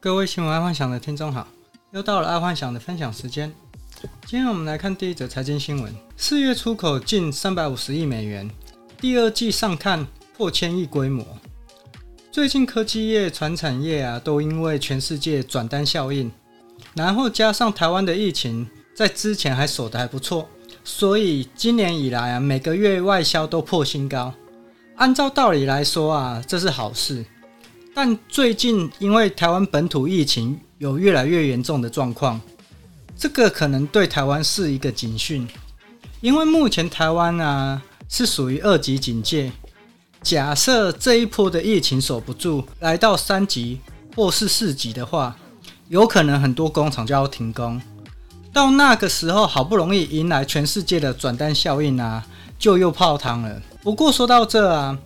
各位新闻爱幻想的听众好，又到了爱幻想的分享时间。今天我们来看第一则财经新闻：四月出口近三百五十亿美元，第二季上看破千亿规模。最近科技业、传产业啊，都因为全世界转单效应，然后加上台湾的疫情在之前还守得还不错，所以今年以来啊，每个月外销都破新高。按照道理来说啊，这是好事。但最近因为台湾本土疫情有越来越严重的状况，这个可能对台湾是一个警讯。因为目前台湾啊是属于二级警戒，假设这一波的疫情守不住，来到三级或是四级的话，有可能很多工厂就要停工。到那个时候，好不容易迎来全世界的转单效应啊，就又泡汤了。不过说到这啊。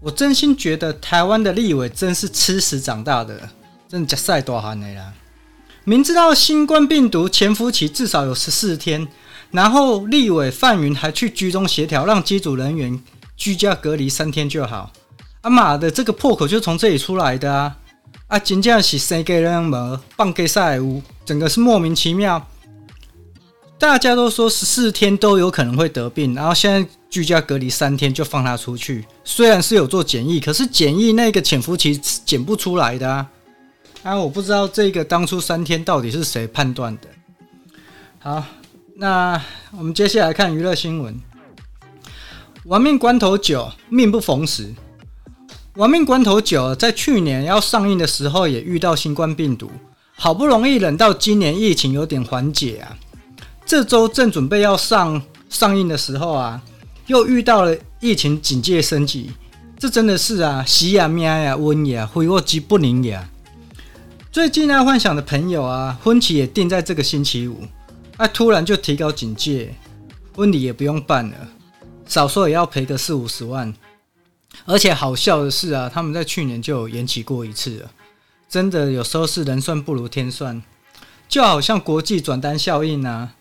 我真心觉得台湾的立委真是吃屎长大的，真的假赛多寒的啦！明知道新冠病毒潜伏期至少有十四天，然后立委范云还去居中协调，让机组人员居家隔离三天就好。啊妈的，这个破口就从这里出来的啊！啊，真正是生给人没放给赛乌，整个是莫名其妙。大家都说十四天都有可能会得病，然后现在。居家隔离三天就放他出去，虽然是有做检疫，可是检疫那个潜伏期检不出来的啊！啊，我不知道这个当初三天到底是谁判断的。好，那我们接下来看娱乐新闻。玩命关头九，命不逢时。玩命关头九在去年要上映的时候也遇到新冠病毒，好不容易忍到今年疫情有点缓解啊，这周正准备要上上映的时候啊。又遇到了疫情警戒升级，这真的是啊，喜呀咩呀，瘟呀，非祸即不宁呀。最近呢，幻想的朋友啊，婚期也定在这个星期五，啊，突然就提高警戒，婚礼也不用办了，少说也要赔个四五十万。而且好笑的是啊，他们在去年就有延期过一次了，真的有时候是人算不如天算，就好像国际转单效应啊，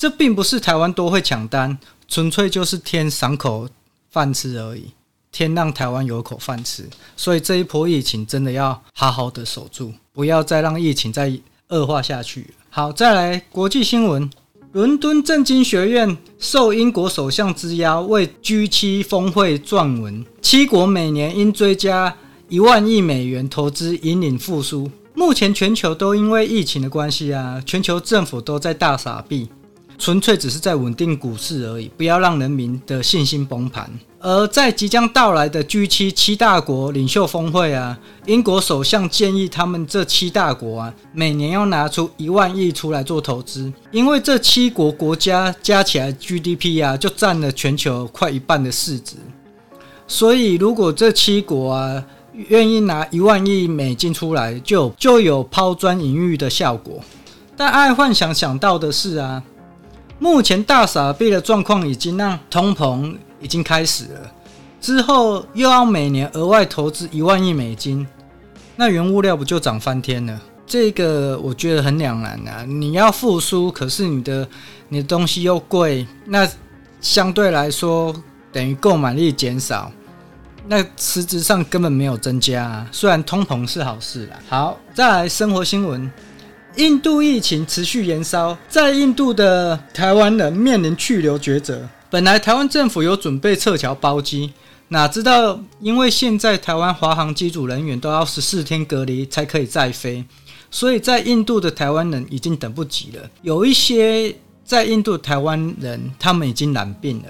这并不是台湾多会抢单。纯粹就是天赏口饭吃而已，天让台湾有口饭吃，所以这一波疫情真的要好好的守住，不要再让疫情再恶化下去。好，再来国际新闻，伦敦政经学院受英国首相之邀为 G7 峰会撰文，七国每年应追加一万亿美元投资，引领复苏。目前全球都因为疫情的关系啊，全球政府都在大撒币。纯粹只是在稳定股市而已，不要让人民的信心崩盘。而在即将到来的 G7 七大国领袖峰会啊，英国首相建议他们这七大国啊，每年要拿出一万亿出来做投资，因为这七国国家加起来 GDP 啊，就占了全球快一半的市值。所以，如果这七国啊愿意拿一万亿美金出来，就就有抛砖引玉的效果。但爱幻想想到的是啊。目前大傻币的状况已经让通膨已经开始了，之后又要每年额外投资一万亿美金，那原物料不就涨翻天了？这个我觉得很两难啊！你要复苏，可是你的你的东西又贵，那相对来说等于购买力减少，那实质上根本没有增加啊。虽然通膨是好事啦。好，再来生活新闻。印度疫情持续延烧，在印度的台湾人面临去留抉择。本来台湾政府有准备撤侨包机，哪知道因为现在台湾华航机组人员都要十四天隔离才可以再飞，所以在印度的台湾人已经等不及了。有一些在印度台湾人，他们已经染病了，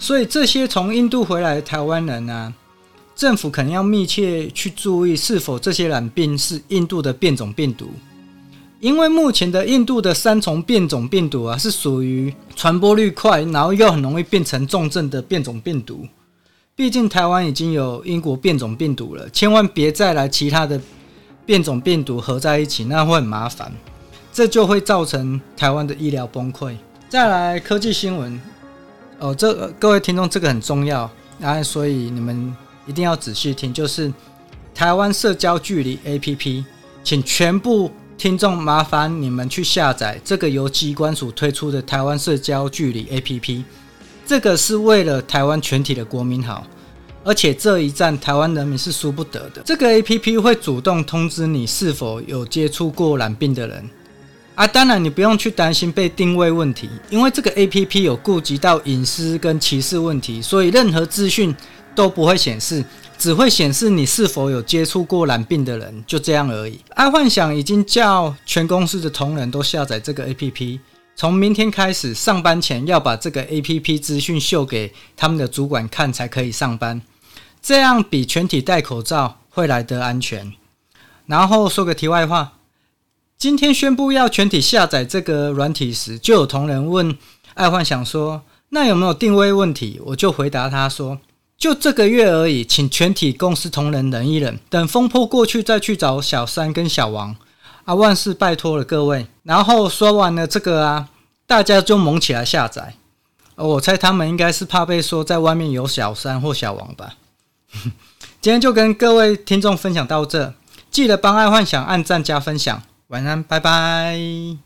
所以这些从印度回来的台湾人啊，政府肯定要密切去注意是否这些染病是印度的变种病毒。因为目前的印度的三重变种病毒啊，是属于传播率快，然后又很容易变成重症的变种病毒。毕竟台湾已经有英国变种病毒了，千万别再来其他的变种病毒合在一起，那会很麻烦，这就会造成台湾的医疗崩溃。再来科技新闻哦，这、各位听众这个很重要啊，所以你们一定要仔细听，就是台湾社交距离 APP，请全部。听众，麻烦你们去下载这个由机关署推出的台湾社交距离 APP，这个是为了台湾全体的国民好，而且这一战台湾人民是输不得的。这个 APP 会主动通知你是否有接触过染病的人。啊，当然你不用去担心被定位问题，因为这个 APP 有顾及到隐私跟歧视问题，所以任何资讯都不会显示，只会显示你是否有接触过染病的人，就这样而已。爱幻想已经叫全公司的同仁都下载这个 APP。从明天开始，上班前要把这个 APP 资讯秀给他们的主管看，才可以上班。这样比全体戴口罩会来得安全。然后说个题外话，今天宣布要全体下载这个软体时，就有同仁问爱幻想说：“那有没有定位问题？”我就回答他说：“就这个月而已，请全体公司同仁忍一忍，等风波过去再去找小三跟小王。”啊，万事拜托了各位。然后说完了这个啊，大家就猛起来下载。我猜他们应该是怕被说在外面有小三或小王吧。今天就跟各位听众分享到这，记得帮爱幻想按赞加分享。晚安，拜拜。